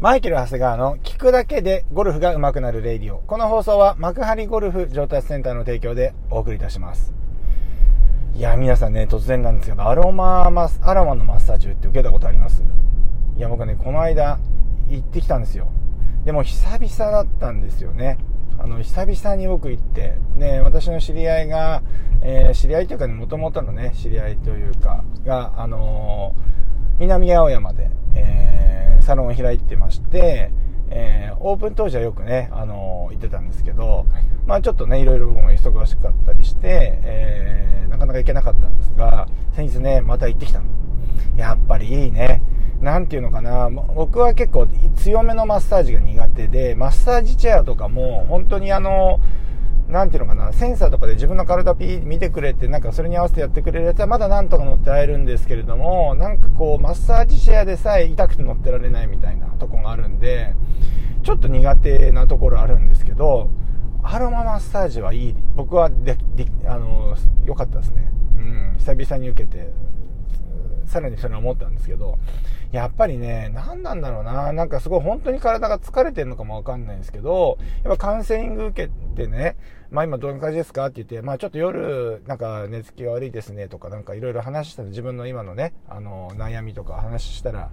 マイケル・長谷川の聞くだけでゴルフが上手くなるレイディオ。この放送は幕張ゴルフ上達センターの提供でお送りいたします。いや、皆さんね、突然なんですけど、アロママス、アロマのマッサージって受けたことあります？いや、僕ね、この間行ってきたんですよ。でも久々だったんですよね。あの、久々に僕行って、ね、私の知り合いが、えー、知り合いというかね、もともとのね、知り合いというか、が、あのー、南青山で、サロンを開いてまして、えー、オープン当時はよくね、あのー、行ってたんですけど、まあちょっとね、いろいろ僕も忙しかったりして、えー、なかなか行けなかったんですが、先日ね、また行ってきたの。やっぱりいいね。なんていうのかな、僕は結構強めのマッサージが苦手で、マッサージチェアとかも、本当にあの、なんていうのかな、センサーとかで自分の体ピー見てくれて、なんかそれに合わせてやってくれるやつはまだなんとか乗ってられるんですけれども、なんかこう、マッサージチェアでさえ痛くて乗ってられないみたいなとこがあるんで、ちょっと苦手なところあるんですけど、アロママッサージはいい。僕はで、で、あの、良かったですね。うん、久々に受けて、さらにそれ思ったんですけど、やっぱりね、何なんだろうな、なんかすごい本当に体が疲れてるのかもわかんないんですけど、やっぱカウンセリング受けてね、まあ今どんな感じですかって言って、まあちょっと夜、なんか寝つきが悪いですねとか、なんかいろいろ話したら自分の今のね、あの、悩みとか話したら、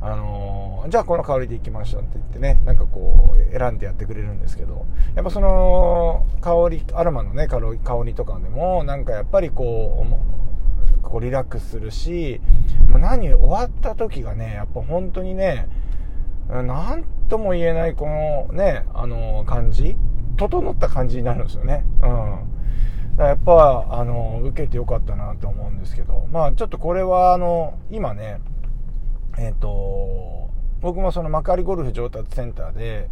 あのー、じゃあこの香りでいきましょうって言ってね、なんかこう、選んでやってくれるんですけど、やっぱその、香り、アロマのね、香りとかでも、なんかやっぱりこう、こうリラックスするし、何終わった時がね、やっぱ本当にね、なんとも言えないこのね、あの感じ整った感じになるんですよね。うん。だからやっぱ、あの、受けてよかったなと思うんですけど、まあちょっとこれは、あの、今ね、えっ、ー、と、僕もその幕張ゴルフ上達センターで、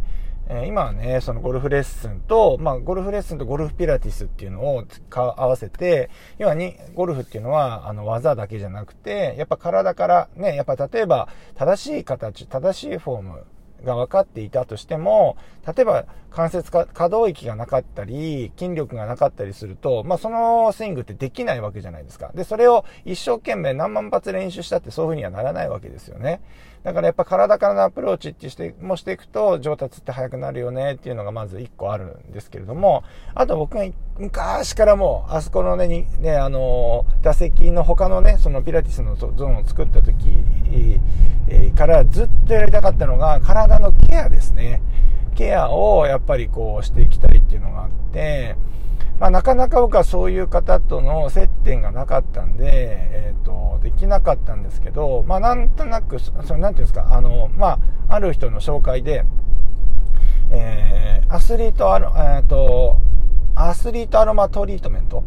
え今はね、そのゴルフレッスンと、まあ、ゴルフレッスンとゴルフピラティスっていうのを合わせて、要はに、ゴルフっていうのは、あの、技だけじゃなくて、やっぱ体からね、やっぱ例えば、正しい形、正しいフォーム、が分かっていたとしても、例えば関節可動域がなかったり、筋力がなかったりすると、まあそのスイングってできないわけじゃないですか。で、それを一生懸命何万発練習したってそういう風にはならないわけですよね。だからやっぱ体からのアプローチってしてもしていくと上達って速くなるよねっていうのがまず一個あるんですけれども、あと僕が昔からもう、あそこのね、にね、あのー、打席の他のね、そのピラティスのゾーンを作った時、え、からずっとやりたかったのが体のケアですね。ケアをやっぱりこうしていきたいっていうのがあって、まあ、なかなか僕はそういう方との接点がなかったんで、えっ、ー、と、できなかったんですけど、まあ、なんとなく、その、なんていうんですか、あの、まあ、ある人の紹介で、えー、アスリートアロ、えっ、ー、と、アスリートアロマトリートメント？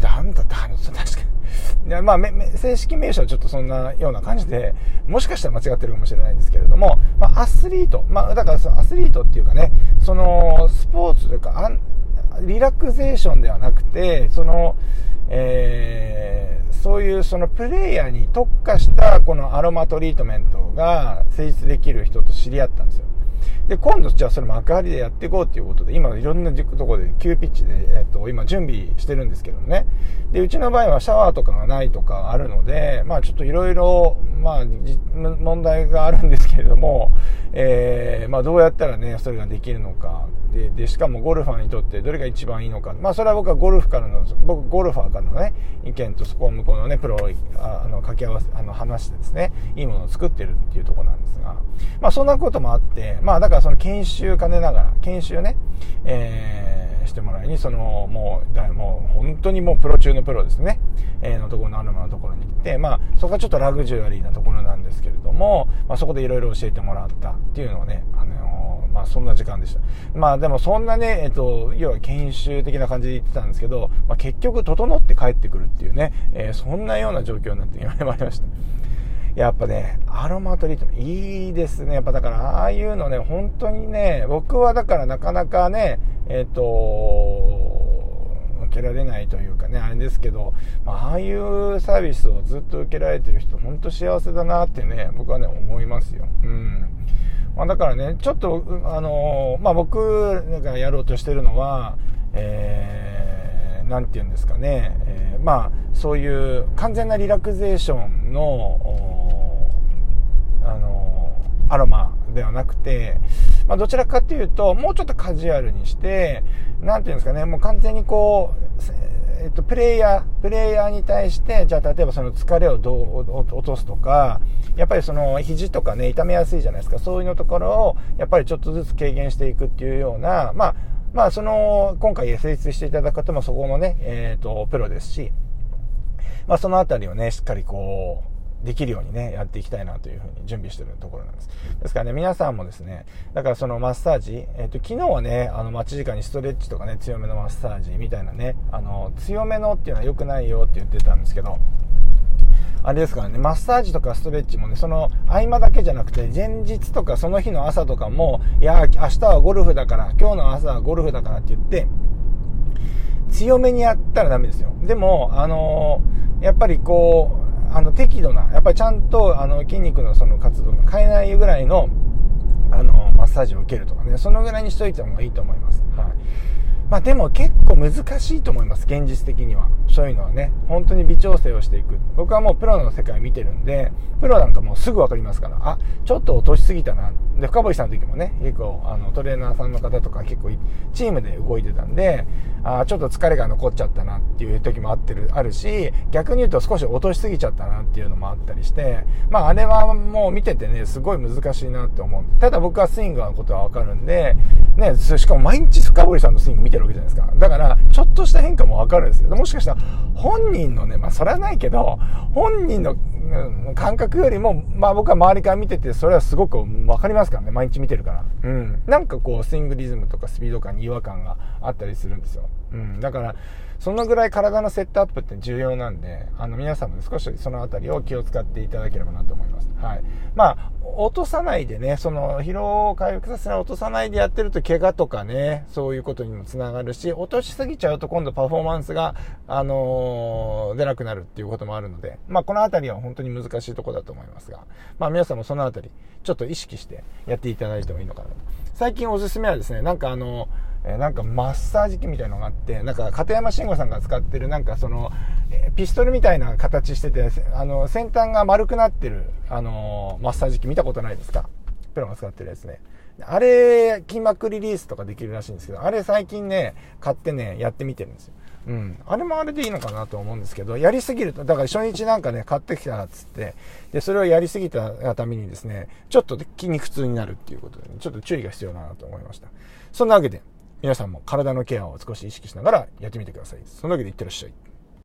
なんだったかな確かに。まあ、正式名称はちょっとそんなような感じで、もしかしたら間違ってるかもしれないんですけれども、まあ、アスリート、まあ、だからそのアスリートっていうかね、その、スポーツというか、リラクゼーションではなくて、その、えー、そういうそのプレイヤーに特化したこのアロマトリートメントが成立できる人と知り合ったんですよ。で、今度じゃあそれ幕張でやっていこうっていうことで、今いろんなところで急ピッチで、えっと、今準備してるんですけどね。で、うちの場合はシャワーとかがないとかあるので、まあちょっといろいろ、まあ、問題があるんですけれども、えー、まあどうやったらね、それができるのか。で、で、しかもゴルファーにとってどれが一番いいのか。まあそれは僕はゴルフからの、僕ゴルファーからのね、意見とそこを向こうのね、プロをあの掛け合わせ、あの話してですね、いいものを作ってるっていうところなんですが、まあそんなこともあって、まあだからその研修兼ねながら、研修ね、えー、してもらいに、その、もう、だもう本当にもうプロ中のプロですね、えー、のところのアルマのところに行って、まあそこはちょっとラグジュアリーなところなんですけれども、まあそこでいろいろ教えてもらったっていうのをね、あの、まあそんな時間でした。まあでもそんなね、えっと、要は研修的な感じで言ってたんですけど、まあ結局整って帰ってくるっていうね、えー、そんなような状況になって今まいりました。やっぱね、アロマトリートもいいですね。やっぱだから、ああいうのね、本当にね、僕はだからなかなかね、えっ、と、受けられないというかね、あれですけど、まあ、ああいうサービスをずっと受けられてる人、本当幸せだなってね、僕はね、思いますよ。うん。まあ、だからね、ちょっと、あのまあ、僕がやろうとしてるのは、えー、なんて言うんですかね、えー、まあ、そういう完全なリラクゼーションの、あのアロマではなくて、まあ、どちらかっていうと、もうちょっとカジュアルにして、なんていうんですかね、もう完全にこう、えっと、プレイヤー、プレイヤーに対して、じゃあ例えばその疲れをどう落とすとか、やっぱりその肘とかね、痛めやすいじゃないですか。そういうのところを、やっぱりちょっとずつ軽減していくっていうような、まあ、まあ、その、今回成立していただく方もそこのね、えっ、ー、と、プロですし、まあ、そのあたりをね、しっかりこう、できるようにね、やっていきたいなというふうに準備してるところなんです。ですからね、皆さんもですね、だからそのマッサージ、えっ、ー、と、昨日はね、あの、待ち時間にストレッチとかね、強めのマッサージみたいなね、あの、強めのっていうのは良くないよって言ってたんですけど、あれですからね、マッサージとかストレッチもね、その合間だけじゃなくて、前日とかその日の朝とかも、いや、明日はゴルフだから、今日の朝はゴルフだからって言って、強めにやったらダメですよ。でも、あのー、やっぱりこう、あの、適度な、やっぱりちゃんと、あの、筋肉のその活動が変えないぐらいの、あの、マッサージを受けるとかね、そのぐらいにしといた方がいいと思います。はい。まあでも結構難しいと思います、現実的には。そういうのはね、本当に微調整をしていく。僕はもうプロの世界見てるんで、プロなんかもうすぐわかりますから、あ、ちょっと落としすぎたな。で、深堀さんの時もね、結構、あの、トレーナーさんの方とか結構、チームで動いてたんで、あ、ちょっと疲れが残っちゃったなっていう時もあってる、あるし、逆に言うと少し落としすぎちゃったなっていうのもあったりして、まああれはもう見ててね、すごい難しいなって思う。ただ僕はスイングのことはわかるんで、ね、しかも毎日深堀さんのスイング見てるわけじゃないですか。だから、ちょっとした変化もわかるんですよ。もしかしたら、本人のね、まあそれはないけど、本人の感覚よりも、まあ僕は周りから見てて、それはすごくわかりますからね、毎日見てるから。うん。なんかこう、スイングリズムとかスピード感に違和感があったりするんですよ。うん。だから、そのぐらい体のセットアップって重要なんで、あの、皆さんも少しそのあたりを気を使っていただければなと思います。はい。まあ、落とさないでね、その、疲労を回復させない、落とさないでやってると、怪我とかね、そういうことにもつながるし、落としすぎちゃうと今度パフォーマンスが、あのー、出なくなるっていうこともあるので、まあ、このあたりは本当に難しいとこだと思いますが、まあ、皆さんもそのあたり、ちょっと意識してやっていただいてもいいのかなと。最近おすすめはですね、なんかあのーえなんかマッサージ機みたいなのがあって、なんか片山慎吾さんが使ってるなんかその、えピストルみたいな形してて、あの、先端が丸くなってる、あのマッサージ機見たことないですか？プロが使ってるやつね。あれ、筋膜リリースとかできるらしいんですけど、あれ最近ね、買ってね、やってみてるんですよ。うん。あれもあれでいいのかなと思うんですけど、やりすぎると、だから初日なんかね、買ってきたっつって、で、それをやりすぎたがためにですね、ちょっと筋肉痛になるっていうことで、ね、ちょっと注意が必要だなと思いました。そんなわけで、皆さんも体のケアを少し意識しながらやってみてください。そのわけでいってらっしゃい。